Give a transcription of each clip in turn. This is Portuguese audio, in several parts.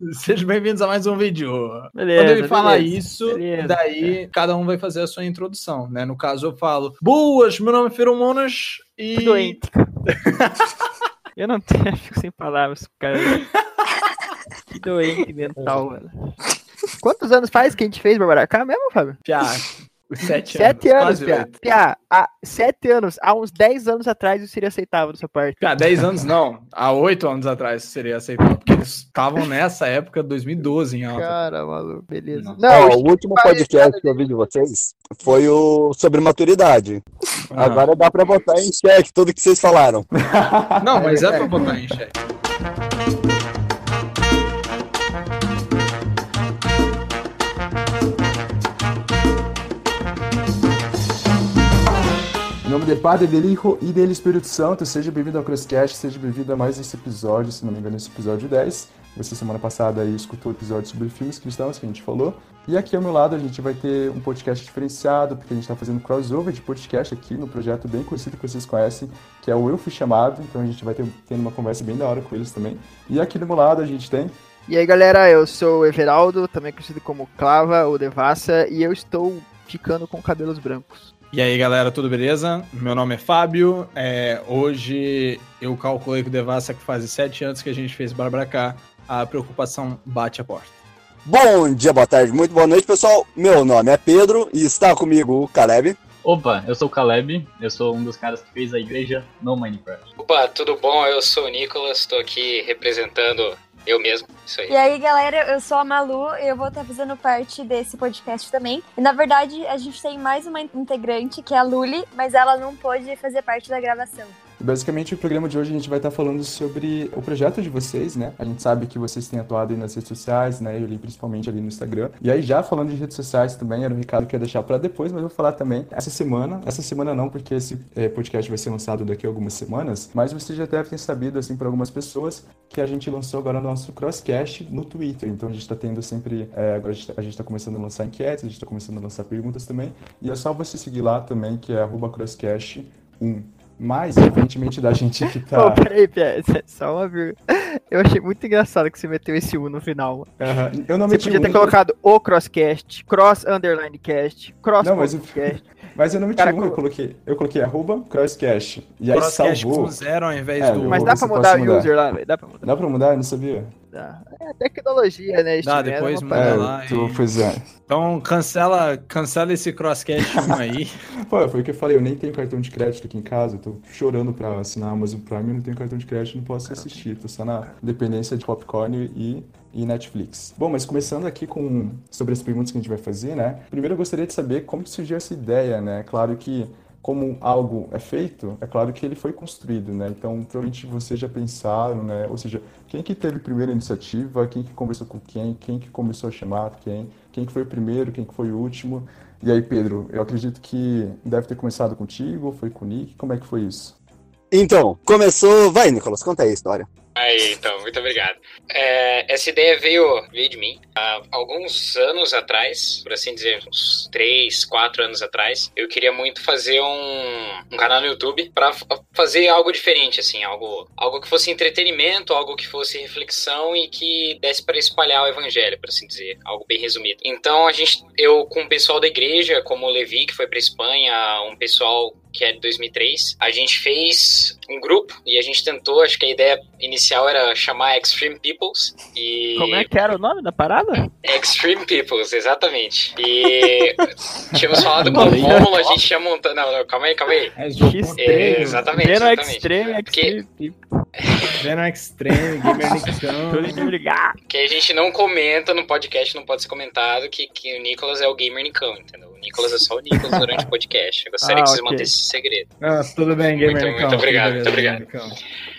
Sejam bem-vindos a mais um vídeo. Beleza, Quando ele fala beleza, isso, beleza. daí cada um vai fazer a sua introdução, né? No caso, eu falo, boas, meu nome é Feromonas e... Doente. Eu não tenho, fico sem palavras, cara. Que doente mental, mano. Quantos anos faz que a gente fez Barbaracá mesmo, Fábio? Piá, os sete, Sete anos, quase Pia. Pia, há sete anos, há uns dez anos atrás isso seria aceitável da sua parte. Piá, dez anos não, há oito anos atrás seria aceitável, porque eles estavam nessa época, 2012, em alta. Cara, maluco, beleza. Não. Não, o último podcast que eu vi de vocês foi o sobre maturidade. Aham. Agora dá pra botar em xeque tudo que vocês falaram. Não, mas é pra botar em xeque. Em nome do Padre, dele Hijo e dele Espírito Santo, seja bem-vindo ao Crosscast, seja bem-vindo a mais esse episódio, se não me engano, esse episódio 10. Você semana passada aí escutou o episódio sobre filmes cristãos que a gente falou. E aqui ao meu lado a gente vai ter um podcast diferenciado, porque a gente está fazendo crossover de podcast aqui no projeto bem conhecido que vocês conhecem, que é o Eu Fui Chamado. Então a gente vai ter tendo uma conversa bem da hora com eles também. E aqui do meu lado a gente tem E aí, galera, eu sou o Everaldo, também conhecido como Clava ou Devassa, e eu estou ficando com cabelos brancos. E aí, galera, tudo beleza? Meu nome é Fábio. É, hoje eu calculei com o Devassa que faz sete anos que a gente fez Barbaracá. A preocupação bate a porta. Bom dia, boa tarde, muito boa noite, pessoal. Meu nome é Pedro e está comigo o Caleb. Opa, eu sou o Caleb, eu sou um dos caras que fez a igreja no Minecraft. Opa, tudo bom? Eu sou o Nicolas, tô aqui representando eu mesmo. Isso aí. E aí, galera, eu sou a Malu eu vou estar fazendo parte desse podcast também. E na verdade, a gente tem mais uma integrante, que é a Luli, mas ela não pôde fazer parte da gravação. Basicamente, o programa de hoje a gente vai estar falando sobre o projeto de vocês, né? A gente sabe que vocês têm atuado nas redes sociais, né? Eu li principalmente ali no Instagram. E aí, já falando de redes sociais também, era um recado que eu ia deixar para depois, mas eu vou falar também essa semana. Essa semana não, porque esse eh, podcast vai ser lançado daqui a algumas semanas, mas você já deve ter sabido, assim, por algumas pessoas, que a gente lançou agora o nosso Crosscast no Twitter. Então, a gente está tendo sempre. eh, agora a gente está começando a lançar enquetes, a gente está começando a lançar perguntas também. E é só você seguir lá também, que é arroba crosscast1. Mas, evidentemente, da gente que tá. Pô, peraí, Pia, só uma vírgula. Eu achei muito engraçado que você meteu esse U no final. Aham. Eu não Você meti podia ter um, colocado o Crosscast, Cross Underline Cast, Cross Não, mas Podcast. Mas eu não meti Cara, um, eu colo- coloquei, eu coloquei arroba crosscast. E aí Crosscast salvou. com zero ao invés É, do. eu Mas dá pra eu mudar o mudar. user lá, velho? Dá pra mudar. Dá pra mudar? Eu não sabia. Dá. É tecnologia, né? Dá, depois uma muda É, lá tu, e- é. Então cancela, cancela esse Crosscast 1 aí. Pô, foi o que eu falei, eu nem tenho cartão de crédito aqui em casa, eu tô chorando pra assinar a Amazon Prime, eu não tenho cartão de crédito, não posso assistir, tô só na dependência de popcorn e, e Netflix. Bom, mas começando aqui com sobre as perguntas que a gente vai fazer, né? Primeiro eu gostaria de saber como surgiu essa ideia, né? Claro que como algo é feito, é claro que ele foi construído, né? Então, provavelmente vocês já pensaram, né? Ou seja, quem que teve a primeira iniciativa, quem que conversou com quem, quem que começou a chamar quem, quem que foi o primeiro, quem que foi o último. E aí, Pedro, eu acredito que deve ter começado contigo, foi com o Nick, como é que foi isso? Então, começou. Vai, Nicolas, conta aí a história. Aí, então, muito obrigado. É, essa ideia veio, veio de mim. Há alguns anos atrás, por assim dizer, uns 3, 4 anos atrás, eu queria muito fazer um, um canal no YouTube pra f- fazer algo diferente, assim, algo, algo que fosse entretenimento, algo que fosse reflexão e que desse para espalhar o evangelho, por assim dizer, algo bem resumido. Então, a gente, eu com o pessoal da igreja, como o Levi, que foi pra Espanha, um pessoal que é de 2003, a gente fez um grupo e a gente tentou, acho que a ideia inicial era chamar Extreme Peoples e Como é que era o nome da parada? Extreme Peoples, exatamente. E tínhamos falado com o. Rômulo, a gente tinha montado. Não, não, calma aí, calma aí. É exatamente, exatamente. Extreme, Porque- Extreme. Venom Extreme, Gamer Nicão. Que a gente não comenta no podcast, não pode ser comentado, que, que o Nicolas é o gamer Nicão, entendeu? O Nicolas é só o Nicolas durante o podcast. Eu gostaria Ah, que vocês ok. mantessem esse segredo. Ah, tudo bem, Gamer Muito- Nicão. muito obrigado, muito obrigado.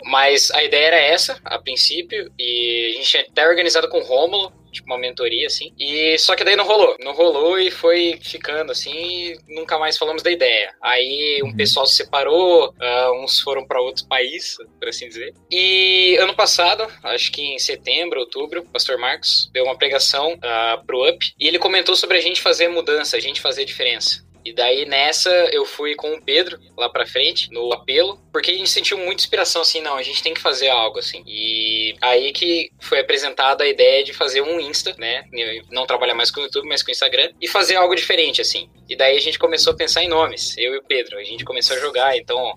Mas a ideia era essa, a princípio, e a gente tinha até organizado com o Rômulo, tipo uma mentoria, assim. E só que daí não rolou. Não rolou e foi ficando assim, e nunca mais falamos da ideia. Aí um Uhum. pessoal se separou, ah, uns foram para outros países, por assim dizer. E ano passado, acho que em setembro, outubro, o pastor Marcos deu uma pregação ah, pro UP e ele comentou sobre a gente fazer mudança, a gente fazer diferença. E daí nessa eu fui com o Pedro lá pra frente, no apelo, porque a gente sentiu muita inspiração, assim, não, a gente tem que fazer algo, assim. E aí que foi apresentada a ideia de fazer um Insta, né? Não trabalhar mais com o YouTube, mas com o Instagram, e fazer algo diferente, assim. E daí a gente começou a pensar em nomes, eu e o Pedro. A gente começou a jogar, então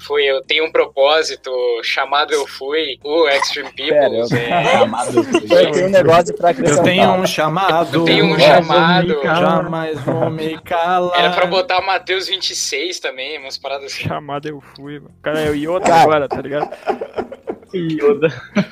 foi Eu Tenho um Propósito, chamado Eu Fui, o Extreme Peoples. é... Chamado. Eu tenho um negócio pra Eu acrescentar. tenho um chamado. Eu tenho um chamado. Jamais vou me calar. Era pra botar Mateus 26 também, umas paradas assim. Chamada eu fui, mano. O cara é o Yoda Cara. agora, tá ligado? Yoda.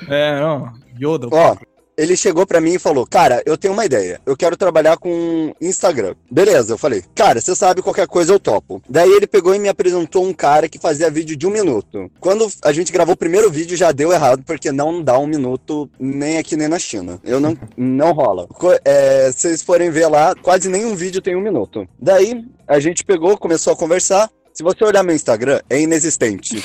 É, não. Yoda. Ó, ele chegou pra mim e falou: Cara, eu tenho uma ideia. Eu quero trabalhar com Instagram. Beleza, eu falei: Cara, você sabe qualquer coisa eu topo. Daí ele pegou e me apresentou um cara que fazia vídeo de um minuto. Quando a gente gravou o primeiro vídeo já deu errado, porque não dá um minuto nem aqui nem na China. Eu não, não rola. É, Se vocês forem ver lá, quase nenhum vídeo tem um minuto. Daí a gente pegou, começou a conversar. Se você olhar meu Instagram, é inexistente.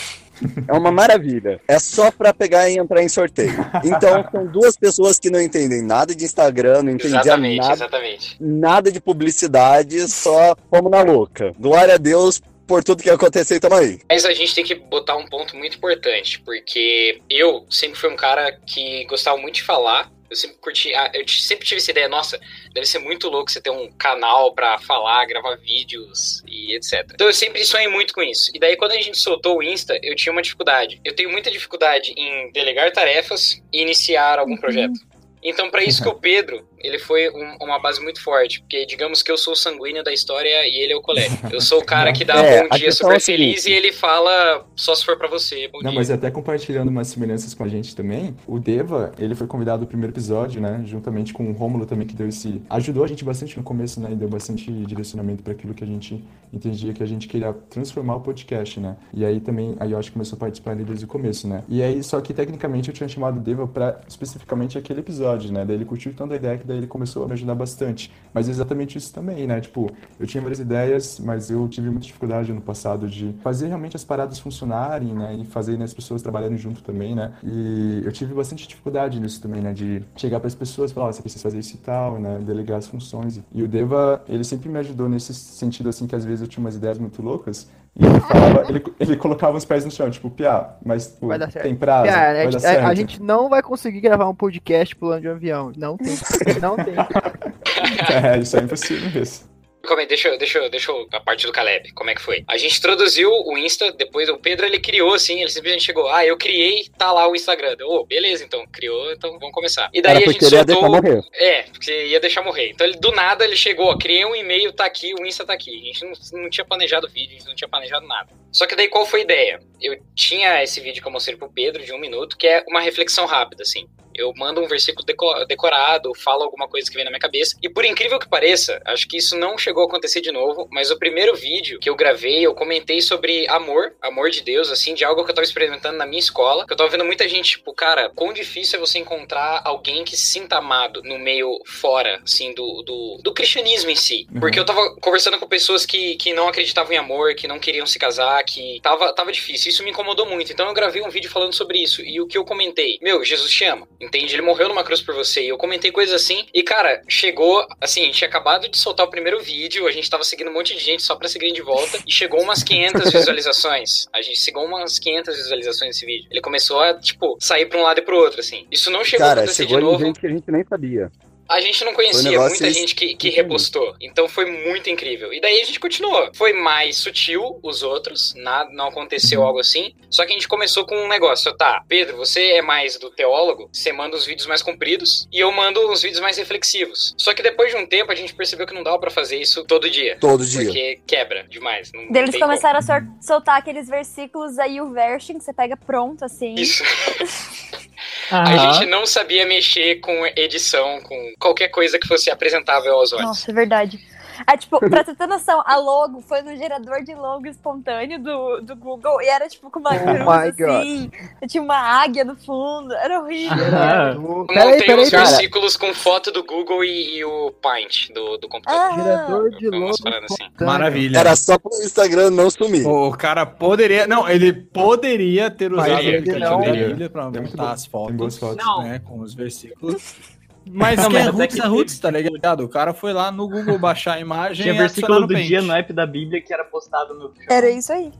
É uma maravilha. É só pra pegar e entrar em sorteio. Então, são duas pessoas que não entendem nada de Instagram, não entendiam Exatamente, nada, exatamente. nada de publicidade, só fomos na louca. Glória a Deus por tudo que aconteceu e tamo aí. Mas a gente tem que botar um ponto muito importante, porque eu sempre fui um cara que gostava muito de falar. Eu sempre curti, ah, eu sempre tive essa ideia, nossa, deve ser muito louco você ter um canal pra falar, gravar vídeos e etc. Então eu sempre sonhei muito com isso. E daí quando a gente soltou o Insta, eu tinha uma dificuldade. Eu tenho muita dificuldade em delegar tarefas e iniciar algum projeto. Então, pra isso que o Pedro, ele foi um- uma base muito forte, porque digamos que eu sou o sanguíneo da história e ele é o colé. Eu sou o cara que dá É, bom dia questão super é feliz e ele fala só se for pra você, bom Não, dia. mas até compartilhando umas semelhanças com a gente também, o Deva, ele foi convidado no primeiro episódio, né, juntamente com o Rômulo também, que deu esse... ajudou a gente bastante no começo, né, e deu bastante direcionamento para aquilo que a gente entendia que a gente queria transformar o podcast, né, e aí também a Yoshi começou a participar ali desde o começo, né, e aí, só que tecnicamente eu tinha chamado o Deva para especificamente aquele episódio, né, daí ele curtiu tanto a ideia que daí ele começou a me ajudar bastante, mas é exatamente isso também, né, tipo, eu tinha várias ideias, mas eu tive muita dificuldade no passado de fazer realmente as paradas funcionarem, né? E fazer né, as pessoas trabalharem junto também, né? E eu tive bastante dificuldade nisso também, né? De chegar para as pessoas e falar, ó, você precisa fazer isso e tal, né? Delegar as funções. E o Deva, ele sempre me ajudou nesse sentido, assim, que às vezes eu tinha umas ideias muito loucas. E ele falava, ele, ele colocava os pés no chão, tipo, Piá, mas pô, dar tem prazo, a, vai dar gente, certo. a- a gente não vai conseguir gravar um podcast pulando de um avião. Não tem. Não tem. É, isso é impossível mesmo. Deixa, deixa, deixa a parte do Caleb, como é que foi? A gente introduziu o Insta, depois o Pedro ele criou assim, ele simplesmente chegou, ah, eu criei, tá lá o Instagram. Eu, Ô, beleza, então, criou, então vamos começar. E daí a gente soltou... deixar morrer. É, porque ia deixar morrer. Então, ele, do nada, ele chegou, ó, criei um e-mail, tá aqui, o Insta tá aqui. A gente não, não tinha planejado vídeo, a gente não tinha planejado nada. Só que daí, qual foi a ideia? Eu tinha esse vídeo que eu mostrei pro Pedro, de um minuto, que é uma reflexão rápida, assim. Eu mando um versículo deco- decorado, falo alguma coisa que vem na minha cabeça. E por incrível que pareça, acho que isso não chegou a acontecer de novo, mas o primeiro vídeo que eu gravei, eu comentei sobre amor, amor de Deus, assim, de algo que eu tava experimentando na minha escola. Que eu tava vendo muita gente, tipo, cara, quão difícil é você encontrar alguém que se sinta amado no meio fora, assim, do, do, do cristianismo em si. Uhum. Porque eu tava conversando com pessoas que, que não acreditavam em amor, que não queriam se casar, que tava, tava difícil. Isso me incomodou muito. Então eu gravei um vídeo falando sobre isso. E o que eu comentei? Meu, Jesus te ama. Entende? Ele morreu numa cruz por você. E eu comentei coisas assim. E, cara, chegou. Assim, a gente tinha acabado de soltar o primeiro vídeo. A gente tava seguindo um monte de gente só pra seguir de volta. E chegou umas 500 visualizações. A gente chegou umas 500 visualizações nesse vídeo. Ele começou a, tipo, sair pra um lado e pro outro, assim. Isso não chegou a Cara, acontecer de chegou em novo. gente que a gente nem sabia. A gente não conhecia um muita gente que, que repostou. Então foi muito incrível. E daí a gente continuou. Foi mais sutil os outros, nada, não aconteceu algo assim. Só que a gente começou com um negócio. Tá, Pedro, você é mais do teólogo, você manda os vídeos mais compridos e eu mando os vídeos mais reflexivos. Só que depois de um tempo a gente percebeu que não dava pra fazer isso todo dia. Todo dia. Porque quebra demais. Não, Eles tem como. começaram a sol- soltar aqueles versículos aí, o version, que você pega pronto, assim. Isso. Ah, A gente não sabia mexer com edição, com qualquer coisa que fosse apresentável aos olhos. Nossa, é verdade. É tipo, pra você ter noção, a logo foi no gerador de logo espontâneo do, do Google e era tipo com uma Oh cruz assim. Tinha uma águia no fundo, era horrível. Ah, montei peraí, os versículos com foto do Google e, e o Paint do, do computador. Ah, Gerador de logo. assim. Maravilha. Era só pro Instagram não sumir. O cara poderia. Não, ele poderia ter usado Poderia, o aplicativo pra É muito montar as fotos. fotos. Não. né, com os versículos. Mas Não, que é mas até roots é roots, tá ligado? O cara foi lá no Google baixar a imagem Tinha e versículo do dia no app da Bíblia que era postado no Era isso aí.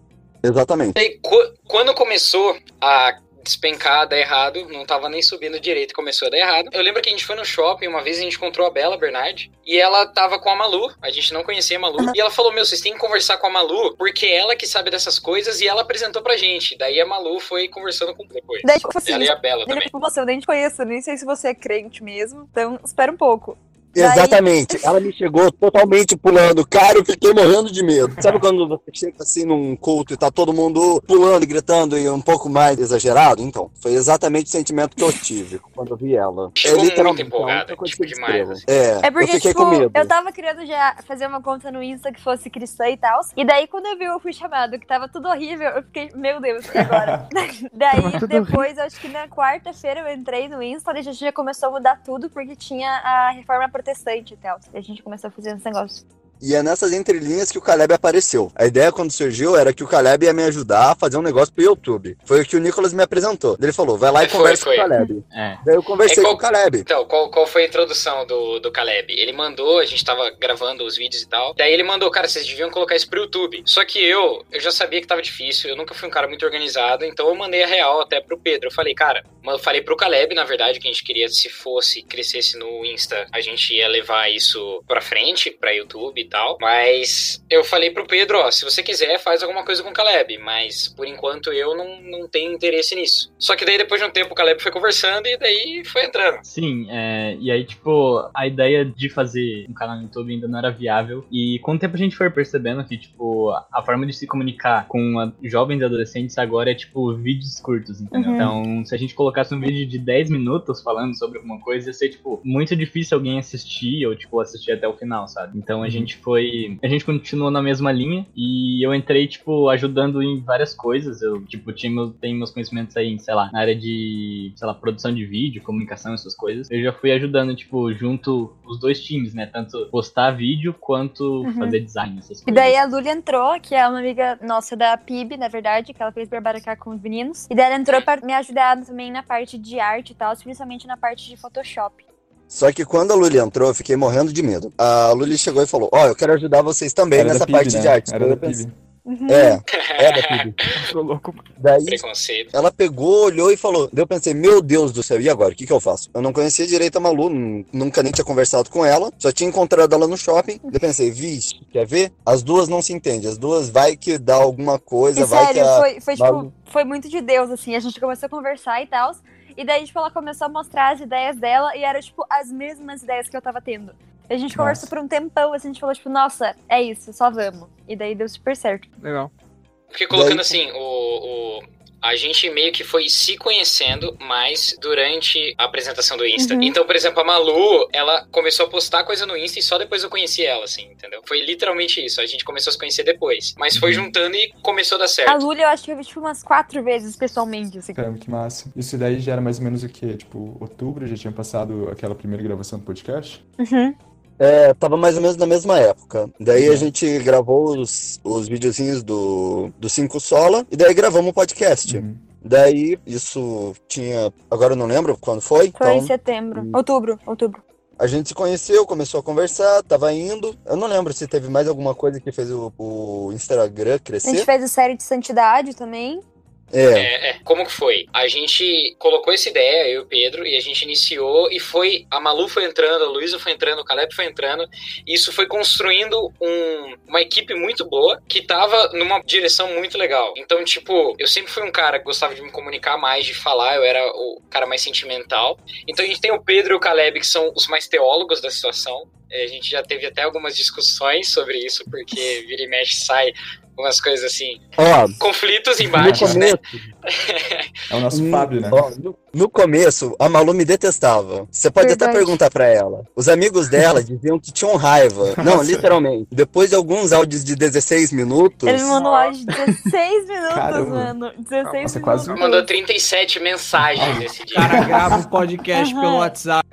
Exatamente. Qu- quando começou a despencar, dar errado, não tava nem subindo direito, começou a dar errado. Eu lembro que a gente foi no shopping, uma vez a gente encontrou a Bela Bernard, e ela tava com a Malu, a gente não conhecia a Malu, e ela falou, meu, vocês têm que conversar com a Malu, porque é ela que sabe dessas coisas, e ela apresentou pra gente. Daí a Malu foi conversando com depois. Daí, tipo assim, Ela e a Bela também. tipo, você, eu nem te conheço, nem sei se você é crente mesmo, então espera um pouco. Daí- Exatamente. Ela me chegou totalmente pulando. Cara, eu fiquei morrendo de medo. Sabe quando você chega assim num culto e tá todo mundo pulando, gritando e um pouco mais exagerado? Então, foi exatamente o sentimento que eu tive quando eu vi ela. Ficou muito literalmente, empolgada, a única coisa tipo, que demais, descrevo. É, É porque, eu fiquei tipo, com medo. eu tava querendo já fazer uma conta no Insta que fosse cristã e tal. E daí, quando eu vi eu fui chamado, que tava tudo horrível, eu fiquei, meu Deus, e agora? daí, depois, acho que na quarta-feira eu entrei no Insta e a gente já começou a mudar tudo, porque tinha a reforma protestante e tal. E a gente começou a fazer esse negócio. E é nessas entrelinhas que o Caleb apareceu. A ideia quando surgiu era que o Caleb ia me ajudar a fazer um negócio pro YouTube. Foi o que o Nicolas me apresentou. Ele falou, vai lá e Foi, conversa foi. com o Caleb. É. Daí eu conversei É qual- com o Caleb. Então, qual, qual foi a introdução do, do Caleb? Ele mandou, a gente tava gravando os vídeos e tal. Daí ele mandou, cara, vocês deviam colocar isso pro YouTube. Só que eu, eu já sabia que tava difícil, eu nunca fui um cara muito organizado, então eu mandei a real até pro Pedro. Eu falei, cara, eu falei pro Caleb, na verdade, que a gente queria, se fosse, crescesse no Insta, a gente ia levar isso pra frente, pra YouTube tal. Mas eu falei pro Pedro, ó, se você quiser, faz alguma coisa com o Caleb. Mas por enquanto eu não, não tenho interesse nisso. Só que daí depois de um tempo o Caleb foi conversando e daí foi entrando. Sim, é, e aí, tipo, a ideia de fazer um canal no YouTube ainda não era viável. E com o tempo a gente foi percebendo que, tipo, a forma de se comunicar com a- jovens e adolescentes agora é, tipo, vídeos curtos, entendeu? Uhum. Então, se a gente colocasse um vídeo de 10 minutos falando sobre alguma coisa, ia ser, tipo, muito difícil alguém assistir ou, tipo, assistir até o final, sabe? Então a gente foi. A gente continuou na mesma linha e eu entrei, tipo, ajudando em várias coisas. Eu, tipo, tinha meu, tenho meus conhecimentos aí, sei lá, na área de, sei lá, produção de vídeo, comunicação, essas coisas. Eu já fui ajudando, tipo, junto os dois times, né? Tanto postar vídeo quanto Uhum. fazer design, essas E coisas. daí a Luli entrou, que é uma amiga nossa da PIB, na verdade, que ela fez Barbaracá com os meninos. E daí ela entrou pra me ajudar também na parte de arte e tal, principalmente na parte de Photoshop. Só que quando a Luli entrou, eu fiquei morrendo de medo. A Luli chegou e falou, ó, eu quero ajudar vocês também Era nessa da PIB, parte né? de arte. Era Eu da pensei- PIB. Uhum. É, é da PIB. Tô louco. Daí Preconceito. ela pegou, olhou e falou. Daí eu pensei, meu Deus do céu, e agora? O que, que eu faço? Eu não conhecia direito a Malu, nu- nunca nem tinha conversado com ela, só tinha encontrado ela no shopping. Daí eu pensei, vixe, quer ver? As duas não se entendem, as duas vai que dá alguma coisa, E vai que sério, a. foi, foi Malu- tipo, foi muito de Deus, assim. A gente começou a conversar e tal. E daí, tipo, ela começou a mostrar as ideias dela e era, tipo, as mesmas ideias que eu tava tendo. E a gente Nossa. conversou por um tempão, assim, a gente falou, tipo, nossa, é isso, só vamos. E daí deu super certo. Legal. Fiquei colocando Daí- assim, o, o- a gente meio que foi se conhecendo mais durante a apresentação do Insta. Uhum. Então, por exemplo, a Malu, ela começou a postar coisa no Insta e só depois eu conheci ela, assim, entendeu? Foi literalmente isso. A gente começou a se conhecer depois. Mas foi Uhum. juntando e começou a dar A certo. Luli, eu acho que eu vi, tipo, umas quatro vezes pessoalmente, assim. Caramba, que massa. Isso daí já era mais ou menos o quê? Tipo, outubro já tinha passado aquela primeira gravação do podcast? Uhum. É, tava mais ou menos na mesma época. Daí a Uhum. gente gravou os, os videozinhos do, do Cinco Sola e daí gravamos o podcast. Uhum. Daí isso tinha. Agora eu não lembro quando foi. Foi em Então setembro. Hum. Outubro, outubro. a gente se conheceu, começou a conversar, tava indo. Eu não lembro se teve mais alguma coisa que fez o, o Instagram A gente crescer. fez a série de santidade também. É, É, é. Como que foi? A gente colocou essa ideia, eu e o Pedro, e a gente iniciou e foi. A Malu foi entrando, a Luísa foi entrando, o Caleb foi entrando. E isso foi construindo um- uma equipe muito boa que tava numa direção muito legal. Então, tipo, eu sempre fui um cara que gostava de me comunicar mais, de falar, eu era o cara mais sentimental. Então a gente tem o Pedro e o Caleb, que são os mais teólogos da situação. É, A gente já teve até algumas discussões sobre isso, porque vira e mexe sai umas coisas assim, ó, conflitos, no embates, né? começo, É o nosso Hum, Fábio, né? ó, no, no começo, a Malu me detestava. Você pode até Verdade. perguntar pra ela. Os amigos dela diziam que tinham raiva. Não, Nossa. literalmente. Depois de alguns áudios de 16 minutos. Ele me mandou áudio de 16 minutos, Caramba. mano. 16 Nossa, quase minutos. Mandou 37 mensagens nesse O dia. cara grava um podcast Aham. pelo WhatsApp.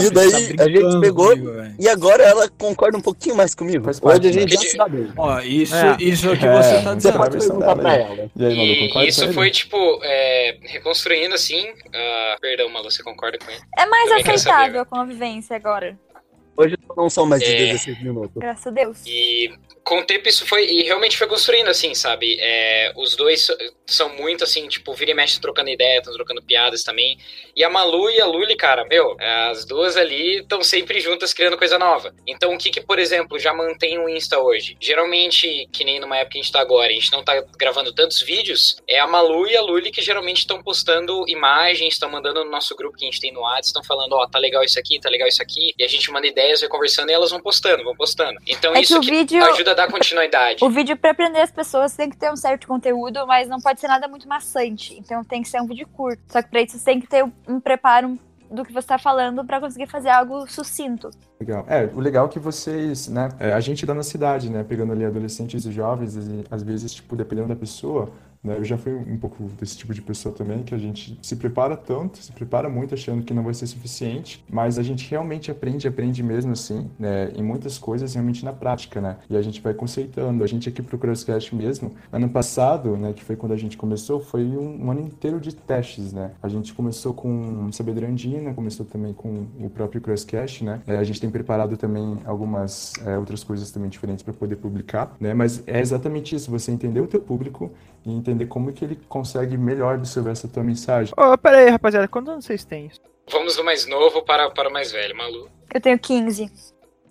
E daí, a gente pegou- comigo. E agora ela concorda um pouquinho mais comigo. Faz parte, Hoje a gente né? já se dá bem. Ó, isso, É. isso é É, você tá Você dizendo. pode perguntar dela pra aí. ela. E aí, Malu, E isso foi, tipo, é, reconstruindo assim. ah, perdão, Malu, você concorda com ele? É mais Também aceitável a convivência agora. Hoje não são mais de É. 16 minutos. Graças a Deus. E com o tempo isso foi. E realmente foi construindo, assim, sabe? É, os dois são muito assim, tipo, vira e mexe trocando ideia, estão trocando piadas também. E a Malu e a Luli, cara, meu, as duas ali estão sempre juntas criando coisa nova. Então, o que que, por exemplo, já mantém o Insta hoje? Geralmente, que nem numa época que a gente tá agora, a gente não tá gravando tantos vídeos, é a Malu e a Luli que geralmente estão postando imagens, estão mandando no nosso grupo que a gente tem no WhatsApp, estão falando, ó, tá legal isso aqui, tá legal isso aqui, e a gente manda ideias, vai conversando e elas vão postando, vão postando. Então, É que isso o que vídeo- ajuda a dar continuidade. O vídeo, pra aprender as pessoas, tem que ter um certo conteúdo, mas não pode ser nada muito maçante. Então tem que ser um vídeo curto. Só que pra isso você tem que ter um preparo do que você tá falando pra conseguir fazer algo sucinto. Legal. É, o legal é que vocês, né, é, a gente da na cidade, né, pegando ali adolescentes e jovens, e, às vezes, tipo, dependendo da pessoa, né, eu já fui um pouco desse tipo de pessoa também, que a gente se prepara tanto, se prepara muito achando que não vai ser suficiente, mas a gente realmente aprende, aprende mesmo assim, né, em muitas coisas, realmente na prática, né, e a gente vai conceitando. A gente aqui pro Crosscast mesmo, ano passado, né, que foi quando a gente começou, foi um, um ano inteiro de testes, né, a gente começou com Sabedoria Andina, começou também com o próprio Crosscast, né, É, a gente tem preparado também algumas é, outras coisas também diferentes para poder publicar, né, mas é exatamente isso, você entender o teu público e entender como que ele consegue melhor absorver essa tua mensagem. Ô, pera aí, rapaziada, quantos anos vocês têm? Vamos do mais novo para, para o mais velho, Malu. Eu tenho 15.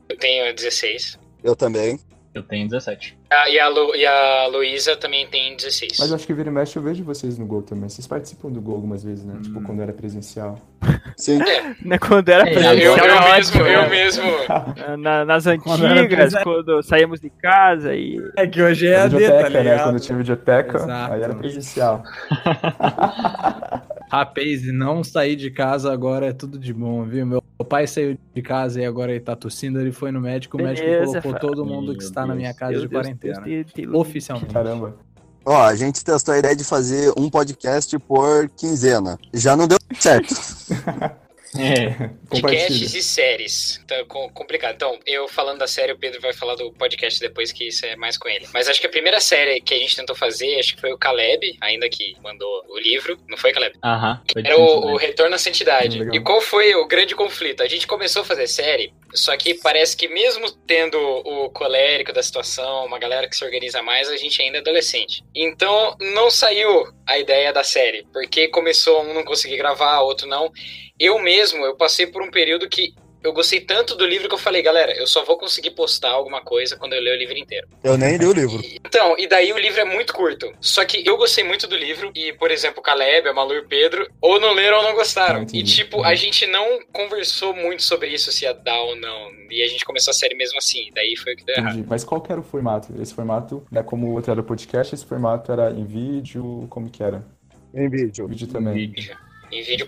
Eu tenho 16. Eu também. Eu tenho 17. Ah, e a, Lu, e a Luísa também tem 16. Mas eu acho que vira e mexe eu vejo vocês no Gol também. Vocês participam do Gol algumas vezes, né? Tipo, quando era presencial. Sim. Né, quando era É, eu, presencial, eu era mesmo, ótimo, eu né? mesmo. Na- nas Quando antigas, quando saímos de casa e. É que hoje é A tá videoteca, né? Quando tinha videoteca, Exato. aí era presencial. Rapaz, não sair de casa agora é tudo de bom, viu? Meu pai saiu de casa e agora ele tá tossindo, ele foi no médico, o médico Beleza, colocou todo mundo que está na minha Deus. casa Meu de Deus, quarentena. Deus. Oficialmente. Caramba. Ó, a gente testou a ideia de fazer um podcast por quinzena. Já não deu certo. É. Compartilha. Podcasts e séries. Tá com- complicado. Então, eu falando da série, o Pedro vai falar do podcast depois, que isso é mais com ele. Mas acho que a primeira série que a gente tentou fazer, acho que foi o Caleb, ainda que mandou o livro. Não foi, Caleb? Aham. foi Era difícil, o, o? Retorno à Santidade. Hum. E qual foi o grande conflito? A gente começou a fazer série, só que parece que mesmo tendo o colérico da situação, uma galera que se organiza mais, a gente ainda é adolescente. Então não saiu a ideia da série, porque começou um não conseguir gravar, outro não. Eu mesmo, eu passei por um período que eu gostei tanto do livro que eu falei, galera, eu só vou conseguir postar alguma coisa quando eu ler o livro inteiro. Eu nem li o livro. Então, e daí o livro é muito curto. Só que eu gostei muito do livro, e, por exemplo, o Caleb, a Malu e o Pedro, ou não leram ou não gostaram. Entendi. e, tipo, a gente não conversou muito sobre isso, se ia dar ou não. E a gente começou a série mesmo assim. Daí foi o que deu errado. Entendi. Mas qual que era o formato? Esse formato, né? Como o outro era podcast, esse formato era em vídeo, como que era? Em vídeo. Vídeo também. Em vídeo,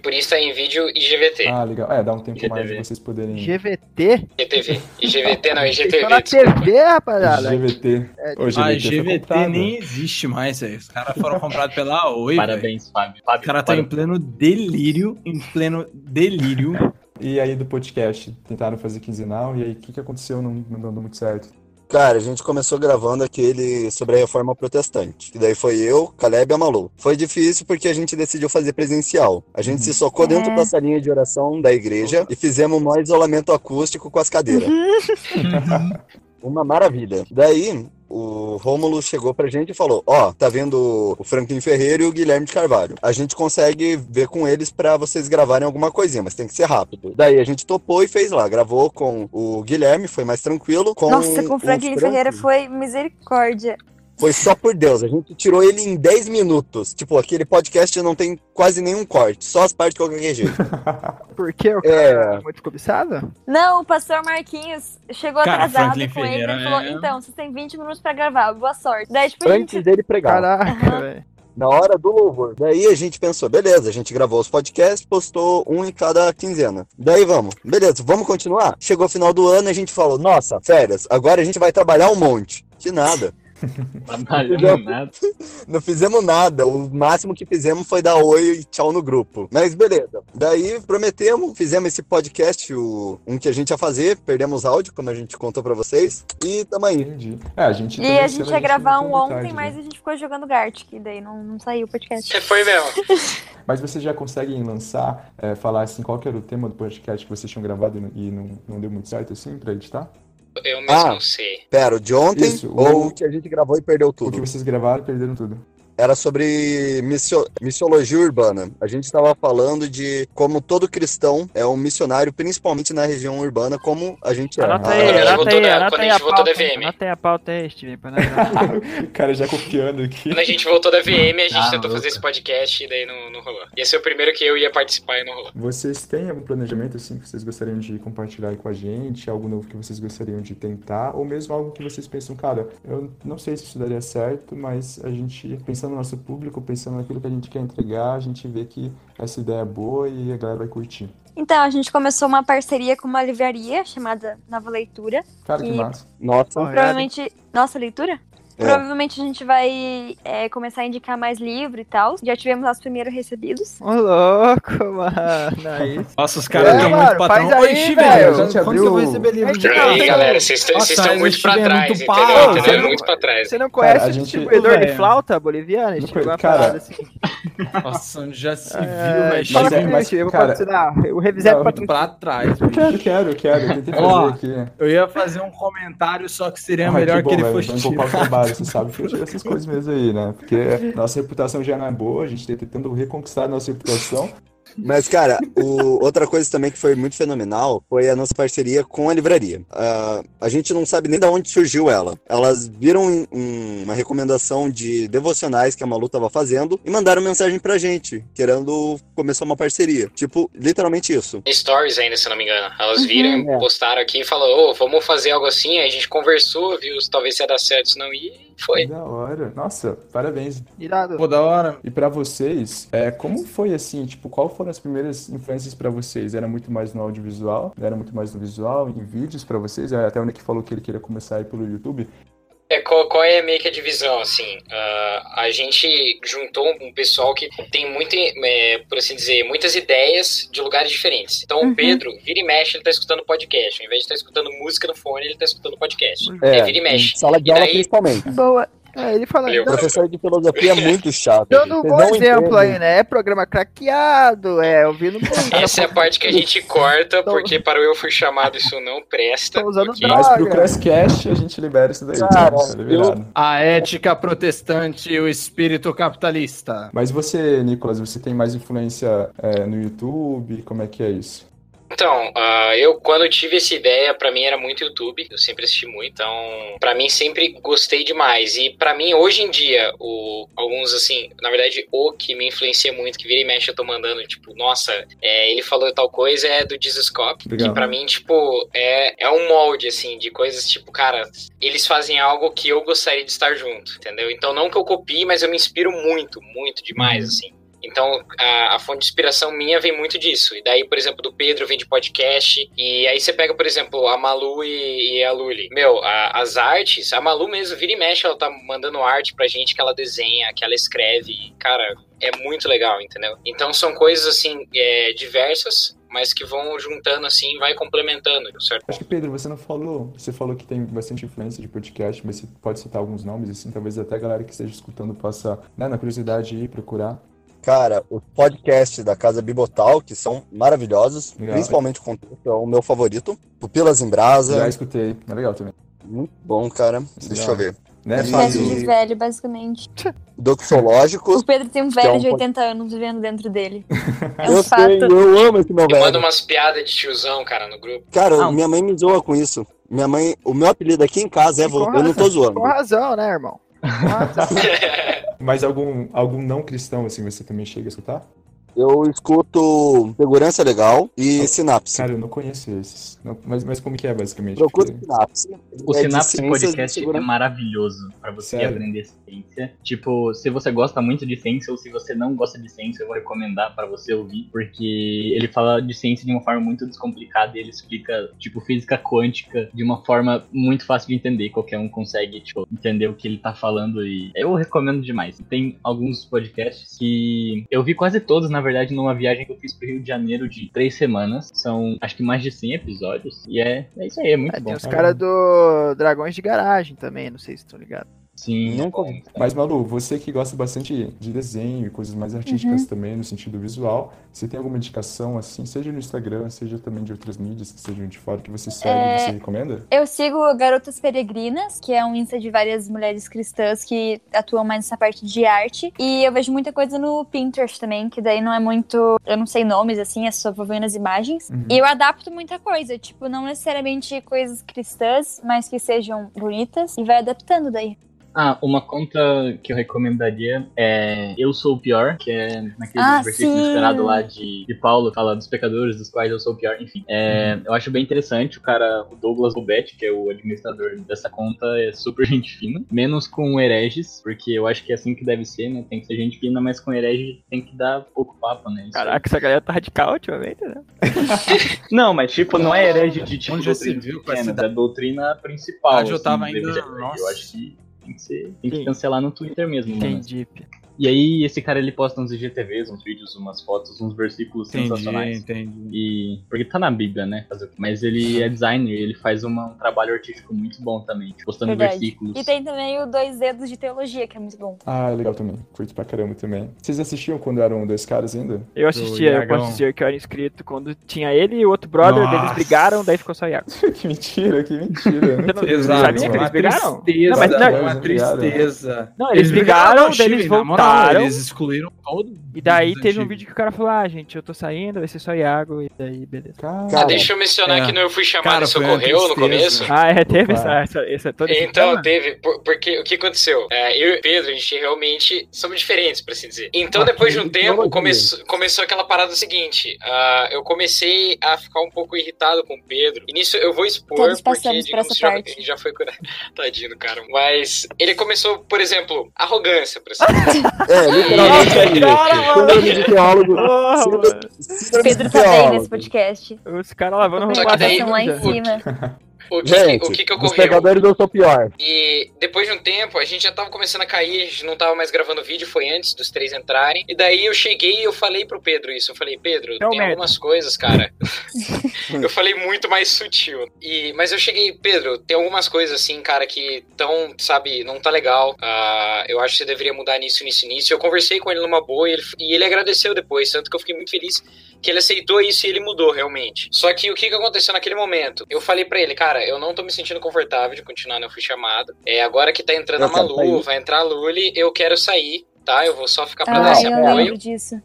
por isso é em vídeo e GVT. Ah, legal. É, dá um tempo IGTV. mais de vocês poderem. GVT? IGTV. IGVT não, na IGTV. TV, rapaziada. GVT. Ô, GVT Ah, GVT nem existe mais, velho. Os caras foram comprados pela Oi. Parabéns, Fábio. Fábio Os caras estão em pleno delírio, em pleno delírio. E aí do podcast, tentaram fazer quinzenal, e aí o que, que aconteceu? Não, não deu muito certo. Cara, a gente começou gravando aquele sobre a reforma protestante. Que daí foi eu, Caleb e a Malu. Foi difícil porque a gente decidiu fazer presencial. A gente se socou dentro É. da salinha de oração da igreja e fizemos um isolamento acústico com as cadeiras. Uma maravilha. Daí, o Rômulo chegou pra gente e falou: Ó, tá vendo o Franklin Ferreira e o Guilherme de Carvalho. A gente consegue ver com eles pra vocês gravarem alguma coisinha, mas tem que ser rápido. Daí a gente topou e fez lá. Gravou com o Guilherme, foi mais tranquilo. Com Nossa, com o Franklin, Ferreira foi misericórdia. Foi só por Deus. A gente tirou ele em 10 minutos. Tipo, aquele podcast não tem quase nenhum corte, só as partes que eu gaguejei. Por quê? O É. cara é muito cobiçado? Não, o pastor Marquinhos chegou Cara, atrasado Franklin com ele Ferreira e falou: é- então, vocês têm 20 minutos pra gravar, boa sorte. Daí, tipo, Antes gente. dele pregar. Caraca, velho. Na hora do louvor. Daí a gente pensou, beleza, a gente gravou os podcasts, postou um em cada quinzena. Daí vamos, beleza, vamos continuar? Chegou o final do ano e a gente falou, nossa, férias, agora a gente vai trabalhar um monte. Que nada. Trabalhando nada. Não fizemos nada. O máximo que fizemos foi dar oi e tchau no grupo. Mas beleza. Daí prometemos, fizemos esse podcast, o, um que a gente ia fazer, perdemos áudio, como a gente contou pra vocês. E tamo aí. Entendi. É, a gente E a gente ia gravar um não tem ontem, vontade, mas né? a gente ficou jogando Gartic, daí não, não saiu o podcast. É, Foi mesmo. Mas vocês já conseguem lançar, é, falar assim, qual que era o tema do podcast que vocês tinham gravado e não- e não, não deu muito certo assim pra editar? Eu mesmo Ah. não sei. Pera, o de ontem Isso, ou o que a gente gravou e perdeu O que tudo? vocês gravaram e perderam tudo. Era sobre missio- missiologia urbana. A gente estava falando de como todo cristão é um missionário, principalmente na região urbana, como a gente é. Anota aí, quando a gente anota voltou aí, da- anota quando a aí gente a voltou da pauta. VM. Anota aí a pauta aí, Steven, pra nós. o cara já copiando aqui. Quando a gente voltou da VM, a gente Ah, tentou louco. fazer esse podcast e daí não, não rolou. Ia ser o primeiro que eu ia participar e não rolou. Vocês têm algum planejamento assim que vocês gostariam de compartilhar aí com a gente? Algo novo que vocês gostariam de tentar? Ou mesmo algo que vocês pensam, cara, eu não sei se isso daria certo, mas a gente, pensando no nosso público, pensando naquilo que a gente quer entregar, a gente vê que essa ideia é boa e a galera vai curtir. Então, a gente começou uma parceria com uma livraria chamada Nova Leitura. Cara, que E- massa. Nossa, Provavelmente. Nossa, leitura? É. Provavelmente a gente vai é, começar a indicar mais livro e tal. Já tivemos nossos primeiros recebidos. Ô, louco, mano. Aí. Nossa, os caras É, estão mano, muito patrão. faz aí, Oi, velho. quando A gente vou abriu- receber livro de E galera, vocês estão muito pra é trás, muito entendeu? pau, Entendeu? você não- muito pra trás. Você não conhece Cara, a o gente- distribuidor de flauta boliviana? Não Chegou cara, parada assim. Nossa, onde já se viu, É, velho. fala é- mim, mas, eu vou cara, patrocinar. O Revisete patrocina. Pra trás, bicho. quero, quero, quero. Eu Ó. Eu ia fazer um comentário, só que seria melhor bom, que ele fosse tirado. Você sabe que eu tiro essas coisas mesmo aí, né? Porque nossa reputação já não é boa, a gente tá tentando reconquistar a nossa reputação. Mas, cara, o- outra coisa também que foi muito fenomenal foi a nossa parceria com a livraria. Ah, a gente não sabe nem de onde surgiu ela. Elas viram um- um- uma recomendação de devocionais que a Malu tava fazendo e mandaram mensagem pra gente, querendo começar uma parceria. Tipo, literalmente isso. Stories ainda, se não me engano. Elas Uhum. viram, É. postaram aqui e falaram, ô, vamos fazer algo assim. Aí a gente conversou, viu se talvez ia dar certo, se não ia. E Foi. Da hora. Nossa, parabéns. Irado. Pô, da hora. E pra vocês, é, como foi assim, tipo, qual foram as primeiras influências pra vocês? Era muito mais no audiovisual? Era muito mais no visual, em vídeos pra vocês? É, Até o Nick falou que ele queria começar aí pelo YouTube. É, é meio que a divisão, assim? Ah, a gente juntou um pessoal que tem muito, é, por assim dizer, muitas ideias de lugares diferentes. Então Uhum. o Pedro, vira e mexe, ele tá escutando podcast. Ao invés de estar escutando música no fone, ele tá escutando podcast. É, vira e mexe. sala de aula daí- principalmente. Boa. É, ele fala. Valeu. Professor de filosofia é muito chato. Dando um bom exemplo entendem. aí, né? É programa craqueado, é ouvindo música. Essa é a parte que a gente corta, porque para o eu fui chamado isso não presta. Tô usando porque- droga. Mas pro Crashcast a gente libera isso daí. Cara, tá liberado. A ética protestante e o espírito capitalista. Mas você, Nicolas, você tem mais influência é, no YouTube? Como é que é isso? Então, ah, eu quando tive essa ideia, pra mim era muito YouTube, eu sempre assisti muito, então pra mim sempre gostei demais. E pra mim hoje em dia, o, alguns assim, na verdade o que me influencia muito, que vira e mexe eu tô mandando, tipo, nossa, é, ele falou tal coisa é do Jesus Cop, que pra mim tipo é, é um molde assim de coisas tipo, cara, eles fazem algo que eu gostaria de estar junto, entendeu? Então não que eu copie, mas eu me inspiro muito, muito demais assim. Então, a, a fonte de inspiração minha vem muito disso. E daí, por exemplo, do Pedro vem de podcast. E aí você pega, por exemplo, a Malu e, e a Luli. Meu, a- as artes, a Malu mesmo vira e mexe, ela tá mandando arte pra gente que ela desenha, que ela escreve. Cara, é muito legal, entendeu? Então são coisas assim, é, diversas, mas que vão juntando assim, vai complementando, certo? Acho que, Pedro, você não falou. Você falou que tem bastante influência de podcast, mas você pode citar alguns nomes, assim, talvez até a galera que esteja escutando possa, né, na curiosidade, ir procurar. Cara, os podcasts da Casa Bibotal, que são maravilhosos, Legal. principalmente o contexto, é o meu favorito. Pupilas em Brasa, Já escutei. É legal também. muito bom, cara. Deixa Legal. eu ver. Né, Fábio? de velho, basicamente. Doxológicos. O Pedro tem um é velho um de pod- 80 anos vivendo dentro dele. É um Eu fato. sei, eu amo esse meu Eu mando velho. umas piadas de tiozão, cara, no grupo. Cara, Não. minha mãe me zoa com isso. Minha mãe, o meu apelido aqui em casa é. Eu não tô zoando. Com razão, né, irmão? Com razão. Mas algum, algum não cristão, assim, você também chega a escutar? Eu escuto Segurança Legal e Sinapse. Cara, eu não conheço esses. Não- mas, mas como que é, basicamente? Procura Porque- Sinapse. O É de Podcast é maravilhoso pra você Sério? aprender ciência. Tipo, se você gosta muito de ciência ou se você não gosta de ciência, eu vou recomendar pra você ouvir, porque ele fala de ciência de uma forma muito descomplicada e ele explica, tipo, física quântica de uma forma muito fácil de entender. Qualquer um consegue, tipo, entender o que ele tá falando e eu recomendo demais. Tem alguns podcasts que eu vi quase todos, na verdade, numa viagem que eu fiz pro Rio de Janeiro de três semanas. São, acho que mais de 100 episódios. E é, é isso aí, é muito É, bom. tem os caras do Dragões de Garagem também, não sei se estão ligados. Sim, Nunca é bom. Mas, Malu, você que gosta bastante de desenho e coisas mais artísticas também, no sentido visual, você tem alguma indicação, assim, seja no Instagram, seja também de outras mídias que sejam de fora, que você segue É, e você recomenda? Eu sigo Garotas Peregrinas, que é um Insta de várias mulheres cristãs que atuam mais nessa parte de arte. E eu vejo muita coisa no Pinterest também, que daí não é muito. Eu não sei nomes, assim, é só vou vendo as imagens. Uhum. E eu adapto muita coisa, tipo, não necessariamente coisas cristãs, mas que sejam bonitas. E vai adaptando daí. Ah, uma conta que eu recomendaria é Eu Sou o Pior, que é naquele Ah, versículo sim. inspirado lá de, de Paulo, fala dos pecadores, dos quais eu sou o pior, enfim. É, Eu acho bem interessante, o cara, o Douglas Bobetti, que é o administrador dessa conta, é super gente fina, menos com hereges, porque eu acho que é assim que deve ser, né? Tem que ser gente fina, mas com herege tem que dar pouco papo, né? Isso. Caraca, essa galera tá radical ultimamente, né? Não, mas tipo, não é herege de tipo Onde doutrina viu é doutrina principal. Ah, eu assim, tava da ainda- igreja. Eu nossa. acho que tem que, ser, tem que Sim. cancelar no Twitter mesmo, mano. Entendi. E aí, esse cara ele posta uns IGTVs, uns vídeos, umas fotos, uns versículos Entendi, sensacionais. entendi. E. Porque tá na Bíblia, né? Mas ele é designer, ele faz uma- um trabalho artístico muito bom também, postando Verdade. versículos. E tem também o Dois Dedos de Teologia, que é muito bom. Ah, legal também. Curto pra caramba também. Vocês assistiam quando eram dois caras ainda? Eu assistia, eu posso dizer que eu era inscrito quando tinha ele e o outro brother, Nossa. eles brigaram, daí ficou só Iago. que mentira, que mentira. Você não Exato, sabia que eles brigaram? tristeza, Não, mas não, uma eles brigaram. tristeza. Não, eles brigaram, não, daí eles na voltaram. eles excluíram todo. E daí teve um antigos. vídeo que o cara falou, ah, gente, eu tô saindo, vai ser só Iago, e daí, beleza. Cara, Ah, deixa eu mencionar é. que no Eu Fui Chamado Cara, e Socorreu no começo. Ah, é, teve essa, essa, essa toda esse Então, tema? teve, por- porque o que aconteceu? É, eu e o Pedro, a gente realmente somos diferentes, pra assim dizer. Então, depois de um tempo, começou, começou aquela parada seguinte: ah, eu comecei a ficar um pouco irritado com o Pedro. E nisso eu vou expor, Todos porque passamos por digamos, essa já, parte. ele já foi curado. Tadinho, cara. Mas ele começou, por exemplo, arrogância, pra assim dizer. É, literalmente isso. Síndrome de teólogo. Porra, Síndrome- mano. síndrome Pedro de tá bem nesse podcast. Os caras lavando Só roupa que daí- Estão lá em cima. O que, Gente, o que, que os ocorreu? pegadores eu sou pior. E depois de um tempo, a gente já tava começando a cair, a gente não tava mais gravando vídeo, foi antes dos três entrarem. E daí eu cheguei e eu falei pro Pedro isso. Eu falei, Pedro, tem merda. algumas coisas, cara. eu falei muito mais sutil. E, mas eu cheguei, Pedro, tem algumas coisas assim, cara, que tão, sabe, não tá legal. Ah, eu acho que você deveria mudar nisso, nisso, nisso. Eu conversei com ele numa boa e ele, e ele agradeceu depois, tanto que eu fiquei muito feliz que ele aceitou isso e ele mudou realmente. Só que o que, que aconteceu naquele momento? Eu falei pra ele, cara, eu não tô me sentindo confortável de continuar, não fui chamado. É, agora que tá entrando Eu a Malu, sair. vai entrar a Luli, eu quero sair, tá? Eu vou só ficar pra Ah, dar esse eu apoio. lembro disso.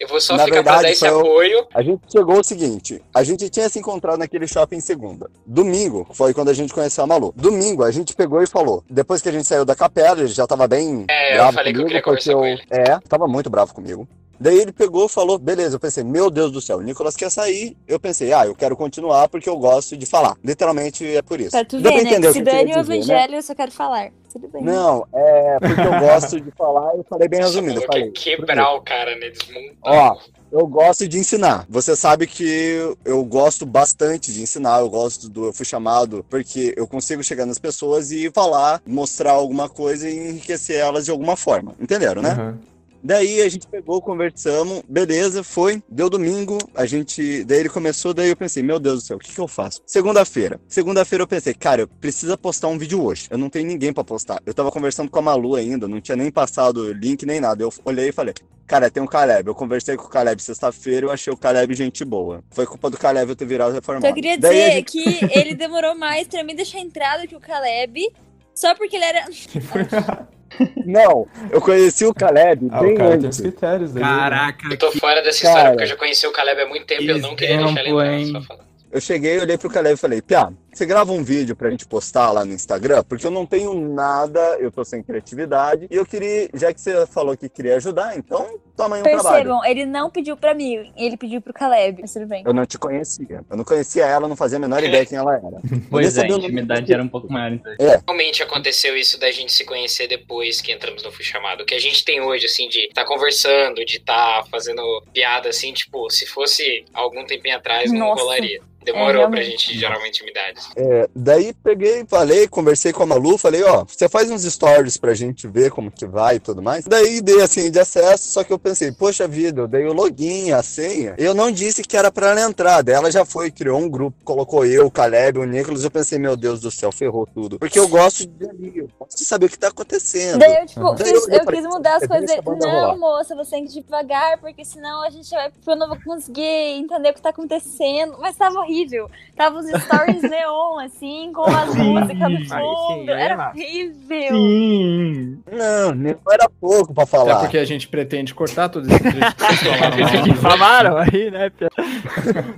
Eu vou só Na ficar pra verdade, dar esse o- apoio. A gente chegou o seguinte, a gente tinha se encontrado naquele shopping segunda. Domingo foi quando a gente conheceu a Malu. Domingo a gente pegou e falou. Depois que a gente saiu da capela, ele já tava bem É, eu bravo falei que eu comigo, queria conversar com ele. É, tava muito bravo comigo. Daí ele pegou e falou, beleza, eu pensei, meu Deus do céu, o Nicolas quer sair. Eu pensei, ah, eu quero continuar porque eu gosto de falar. Literalmente é por isso. Pra tu Deu ver, né? entender Que o se dane o né? evangelho, eu só quero falar. Tudo bem. Não, é porque eu gosto de falar, eu falei bem resumido. Eu falei, quebrar o cara, né? Desmontar. Ó, eu gosto de ensinar. Você sabe que eu gosto bastante de ensinar. Eu gosto do. Eu fui chamado porque eu consigo chegar nas pessoas e falar, mostrar alguma coisa e enriquecer elas de alguma forma. Entenderam, né? Aham. Daí a gente pegou, conversamos, beleza, foi, deu domingo, a gente, daí ele começou, daí eu pensei, meu Deus do céu, o que que eu faço? Segunda-feira. Segunda-feira eu pensei, cara, eu preciso postar um vídeo hoje. Eu não tenho ninguém pra postar. Eu tava conversando com a Malu ainda, não tinha nem passado link nem nada. Eu olhei e falei, cara, tem um Caleb. Eu conversei com o Caleb sexta-feira, eu achei o Caleb gente boa. Foi culpa do Caleb eu ter virado reformado. Então eu queria Daí a dizer gente- que ele demorou mais pra me deixar entrada que o Caleb, só porque ele era. Não, eu conheci o Caleb Ah, bem o cara tem antes. os critérios dele. Caraca, Eu tô que fora dessa Cara. história, porque eu já conheci o Caleb há muito tempo e eu não queria deixar ele entrar. Eu cheguei, olhei pro Caleb e falei, Piá, você grava um vídeo pra gente postar lá no Instagram? Porque eu não tenho nada, eu tô sem criatividade. E eu queria, já que você falou que queria ajudar, então toma aí um trabalho. Percebam, ele não pediu pra mim, ele pediu pro Caleb. Mas tudo bem. Eu não te conhecia. Eu não conhecia ela, não fazia a menor ideia quem ela era. Pois é, a intimidade era um pouco maior, então. Realmente aconteceu isso da gente se conhecer depois que entramos no Fui Chamado. O que a gente tem hoje, assim, de estar conversando, de estar fazendo piada, assim, tipo, se fosse algum tempinho atrás, não Nossa. rolaria. É, Demorou pra realmente. gente gerar uma intimidade. É, daí peguei, falei, conversei com a Malu, falei, ó, você faz uns stories pra gente ver como que vai e tudo mais. Daí dei assim de acesso, só que eu pensei, poxa vida, eu dei o login, a senha. Eu não disse que era pra ela entrar. Daí ela já foi, criou um grupo, colocou eu, o Caleb, o Nicolas. Eu pensei, meu Deus do céu, ferrou tudo. Porque eu gosto de ali, eu gosto de saber o que tá acontecendo. Daí eu, tipo, Daí eu- eu eu falei, quis mudar as "Deixa coisas. Não, rolar." moça, você tem que ir devagar, porque senão a gente vai. Eu não vou conseguir entender o que tá acontecendo. Mas tava horrível. Tava os stories neon, assim, com as músicas no sim, fundo. aí é Era horrível. Sim! Não, não era pouco pra Até falar. porque a gente pretende cortar tudo isso que vocês falaram. Isso que falaram aí, né, Pia?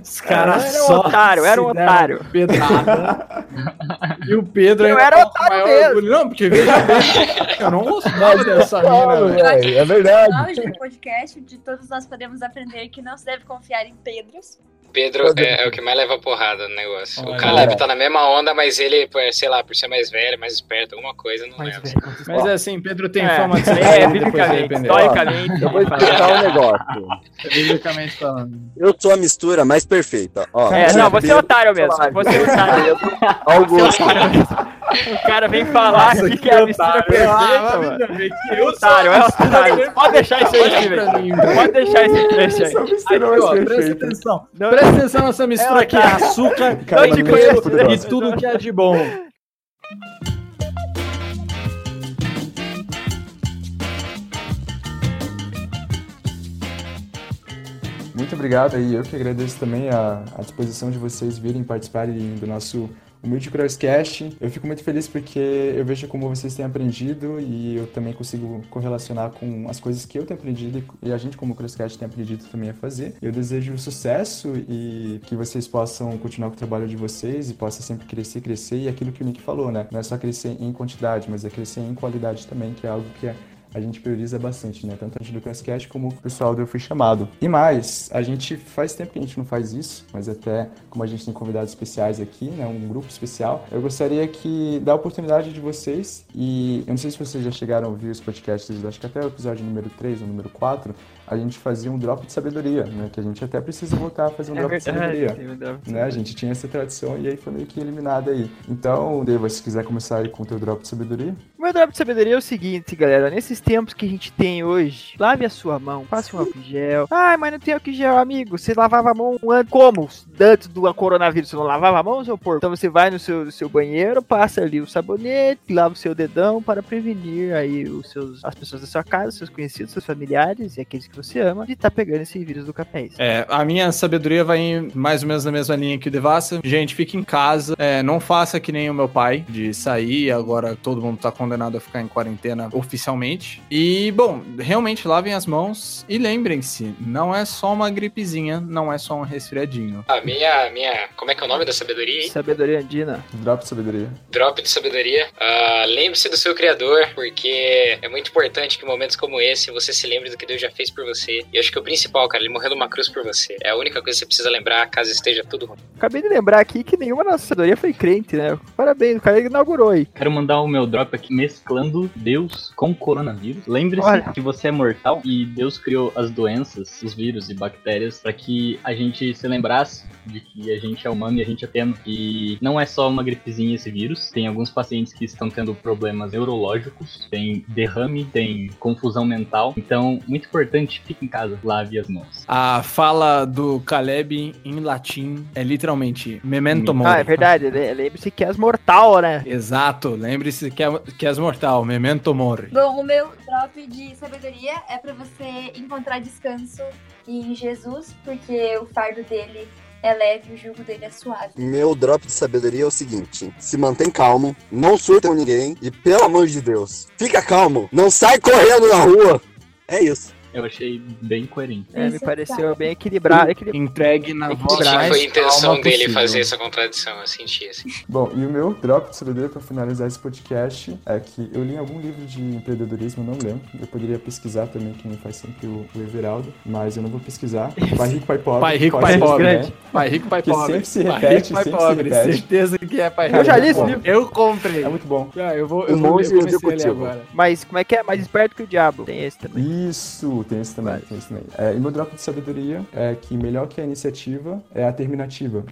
Os caras Era um só otário, era um otário. pedrada. e o Pedro Eu era otário maior mesmo. orgulho. Não, porque veja bem, eu não gostava dessa mina, velho. velho, é verdade. do podcast, de todos nós podemos aprender que não se deve confiar em Pedros. Pedro é, é o que mais leva porrada no negócio. Olha. O Caleb tá na mesma onda, mas ele, pô, sei lá, por ser mais velho, mais esperto, alguma coisa, não Mas, lembro. velho, Mas é assim, Pedro tem É, fama de ser é, é, biblicamente, historicamente. Eu vou explicar um negócio. Biblicamente falando. Eu sou a mistura mais perfeita. Ó, É, não, você é Pedro- otário mesmo. Você é otário. Augusto. O cara vem falar aqui que é a mistura perfeita, mano. Eu Otário, é otário. Pode deixar isso aí, Steven. Pode deixar esse trecho aí. Presta atenção. Não, Presta atenção nessa mistura aqui. Açúcar, Cara, Não te mas conheço, é e tudo que é de bom. Muito obrigado aí. Eu que agradeço também a, a disposição de vocês virem participarem do nosso humilde Crosscast. Eu fico muito feliz porque eu vejo como vocês têm aprendido e eu também consigo correlacionar com as coisas que eu tenho aprendido e a gente como Crosscast tem aprendido também a fazer. Eu desejo sucesso e que vocês possam continuar com o trabalho de vocês e possa sempre crescer, crescer e aquilo que o Nick falou, né? Não é só crescer em quantidade, mas é crescer em qualidade também, que é algo que é a gente prioriza bastante, né? Tanto a gente do Crosscast como o pessoal do Eu Fui Chamado. E mais, a gente faz tempo que a gente não faz isso, mas até como a gente tem convidados especiais aqui, né? Um grupo especial, eu gostaria que da oportunidade de vocês, e eu não sei se vocês já chegaram a ouvir os podcasts, acho que até o episódio número 3 ou número 4, a gente fazia um drop de sabedoria, né? Que a gente até precisa voltar a fazer um É drop de sabedoria verdade. né? A gente tinha essa tradição e aí foi meio que eliminada aí. Então, Deva, se quiser começar aí com o teu drop de sabedoria. O meu drop de sabedoria é o seguinte, galera. Nesses tempos que a gente tem hoje, lave a sua mão, passe um álcool gel. Ai, mas não tem álcool gel, amigo. Você lavava a mão antes. Como? Antes do coronavírus, você não lavava a mão, seu porco? Então você vai no seu, no seu banheiro, passa ali o sabonete, lava o seu dedão para prevenir aí os seus, as pessoas da sua casa, seus conhecidos, seus familiares e aqueles que você ama de estar pegando esse vírus do capéis. É, a minha sabedoria vai em mais ou menos na mesma linha que o Devassa. Gente, fique em casa. É, não faça que nem o meu pai, de sair. Agora todo mundo tá condenado a ficar em quarentena oficialmente. E, bom, realmente lavem as mãos. E lembrem-se, não é só uma gripezinha, não é só um resfriadinho. A minha, minha. Como é que é o nome da sabedoria, hein? Sabedoria andina. Drop de sabedoria. Drop de sabedoria. Ah, Lembre-se do seu criador, porque é muito importante que em momentos como esse você se lembre do que Deus já fez por você. E acho que o principal, cara, ele morreu numa cruz por você. É a única coisa que você precisa lembrar caso esteja tudo ruim. Acabei de lembrar aqui que nenhuma nossa sabedoria foi crente, né? Parabéns, o cara inaugurou aí. Quero mandar o meu drop aqui mesclando Deus com coronavírus. Lembre-se que você é mortal e Deus criou as doenças, os vírus e bactérias para que a gente se lembrasse de que a gente é humano e a gente é pequeno. E não é só uma gripezinha esse vírus. Tem alguns pacientes que estão tendo problemas neurológicos, tem derrame, tem confusão mental. Então, muito importante, fique em casa, lave as mãos. A fala do Caleb em latim é literalmente memento mori. Ah, é verdade. le- Lembre-se que és mortal, né? Exato, lembre-se que, é, que és mortal, memento mori. Bom, o meu drop de sabedoria é pra você encontrar descanso em Jesus, porque o fardo dele é leve, o jugo dele é suave. Meu drop de sabedoria é o seguinte: se mantém calmo, não surta com ninguém e, pelo amor de Deus, fica calmo, não sai correndo na rua. É isso. Eu achei bem coerente. É, me Isso, pareceu bem equilibrado. equilibrado. Entregue na voz foi a intenção dele possível. fazer essa contradição, eu senti assim. Bom, e o meu drop de sabedoria para finalizar esse podcast é que eu li algum livro de empreendedorismo, eu não lembro. Eu poderia pesquisar também, que nem faz sempre o, o Everaldo, mas eu não vou pesquisar. Pai rico, pai pobre. Pai rico, pai pobre. grande. né? Pai rico, pai Que pobre. sempre se pai repete, rico, pai sempre se pobre. repete. Certeza que é pai rico. Eu já li é esse livro. Eu comprei. É muito bom. Ah, eu vou, O eu vou monge eu comecei a ler agora. Mas como é que é? Mais esperto que o diabo. Tem esse também. Isso, tem esse também, tem esse também. É, e meu drop de sabedoria é que melhor que a iniciativa é a terminativa.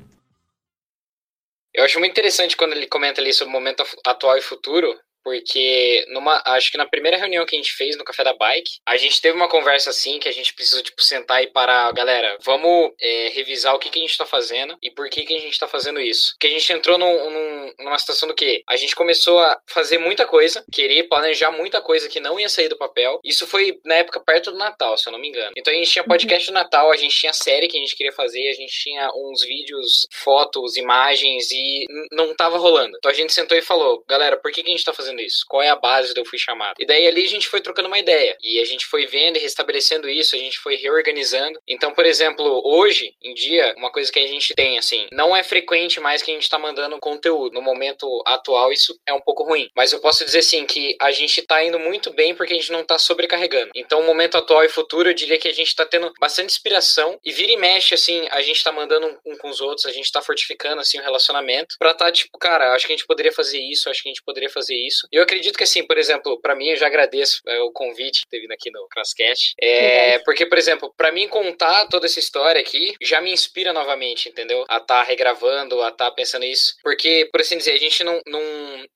Eu acho muito interessante quando ele comenta ali sobre o momento atu- atual e futuro, porque numa, acho que na primeira reunião que a gente fez no Café da Bike, a gente teve uma conversa assim que a gente precisou tipo sentar e parar, galera, vamos é, revisar o que, que a gente tá fazendo e por que, que a gente tá fazendo isso. Porque a gente entrou num- num- numa situação do que a gente começou a fazer muita coisa, querer planejar muita coisa que não ia sair do papel. Isso foi na época perto do Natal, se eu não me engano. Então a gente tinha podcast do Natal, a gente tinha série que a gente queria fazer, a gente tinha uns vídeos, fotos, imagens e não tava rolando. Então a gente sentou e falou, galera, por que, que a gente tá fazendo isso? Qual é a base do Eu Fui Chamado? E daí ali a gente foi trocando uma ideia. E a gente foi vendo e restabelecendo isso, a gente foi reorganizando. Então, por exemplo, hoje em dia, uma coisa que a gente tem, assim, não é frequente mais que a gente tá mandando conteúdo. No momento atual, isso é um pouco ruim. Mas eu posso dizer, assim, que a gente tá indo muito bem porque a gente não tá sobrecarregando. Então, o momento atual e futuro, eu diria que a gente tá tendo bastante inspiração. E vira e mexe, assim, a gente tá mandando um, um com os outros, a gente tá fortificando, assim, o relacionamento. Pra tá, tipo, cara, acho que a gente poderia fazer isso, acho que a gente poderia fazer isso. E eu acredito que, assim, por exemplo, pra mim, eu já agradeço é, o convite que teve aqui no Crosscast. É, porque, por exemplo, pra mim contar toda essa história aqui já me inspira novamente, entendeu? A tá regravando, a tá pensando isso. Porque, por assim dizer, a gente não, não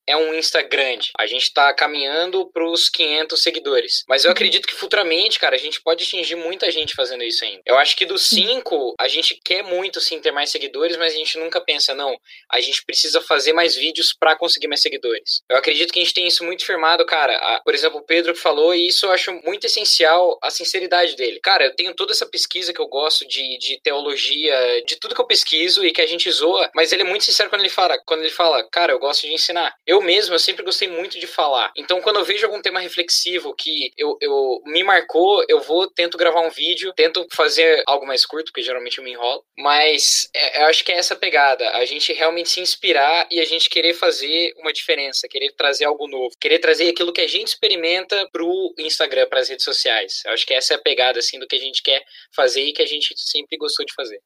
é um Insta grande. A gente tá caminhando pros 500 seguidores. Mas eu acredito que futuramente, cara, a gente pode atingir muita gente fazendo isso ainda. Eu acho que dos 5, a gente quer muito, sim, ter mais seguidores, mas a gente nunca pensa, não, a gente precisa fazer mais vídeos pra conseguir mais seguidores. Eu acredito que a gente tem isso muito firmado, cara. A- por exemplo, o Pedro que falou, e isso eu acho muito essencial, a sinceridade dele. Cara, eu tenho toda essa pesquisa que eu gosto de, de teologia, de tudo que eu pesquiso e que a gente zoa, mas ele é muito sincero quando ele fala, quando ele fala, cara, eu gosto de ensinar. Eu mesmo, eu sempre gostei muito de falar. Então, quando eu vejo algum tema reflexivo que eu, eu me marcou, eu vou, tento gravar um vídeo, tento fazer algo mais curto, porque geralmente eu me enrolo, mas é, eu acho que é essa pegada, a gente realmente se inspirar e a gente querer fazer uma diferença, querer trazer algo novo, querer trazer aquilo que a gente experimenta pro Instagram, pras redes sociais. Eu acho que essa é a pegada, assim, do que a gente quer fazer e que a gente sempre gostou de fazer.